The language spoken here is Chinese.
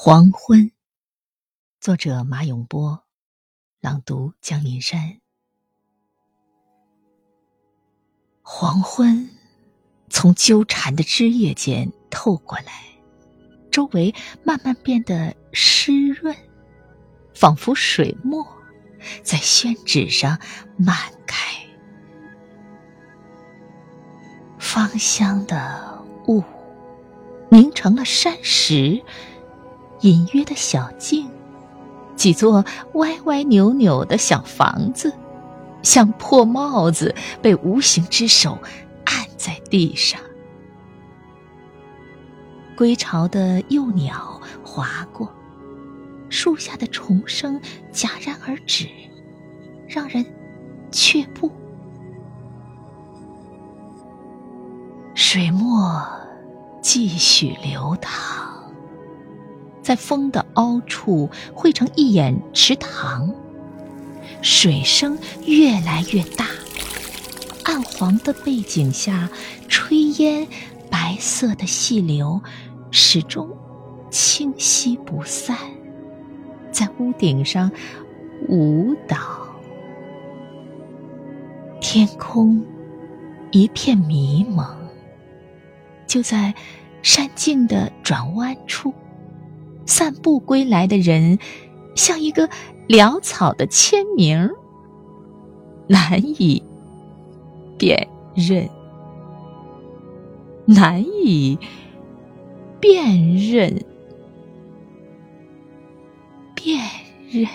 黄昏，作者马永波，朗读江林山。黄昏从纠缠的枝叶间透过来，周围慢慢变得湿润，仿佛水墨在宣纸上漫开。芳香的雾凝成了山石。隐约的小径，几座歪歪扭扭的小房子，像破帽子被无形之手按在地上。归巢的幼鸟划过，树下的虫声戛然而止，让人却步。水墨继续流淌。在风的凹处汇成一眼池塘，水声越来越大，暗黄的背景下，炊烟白色的细流始终清晰不散，在屋顶上舞蹈。天空一片迷蒙，就在山径的转弯处。散步归来的人，像一个潦草的签名，难以辨认，难以辨认，辨认。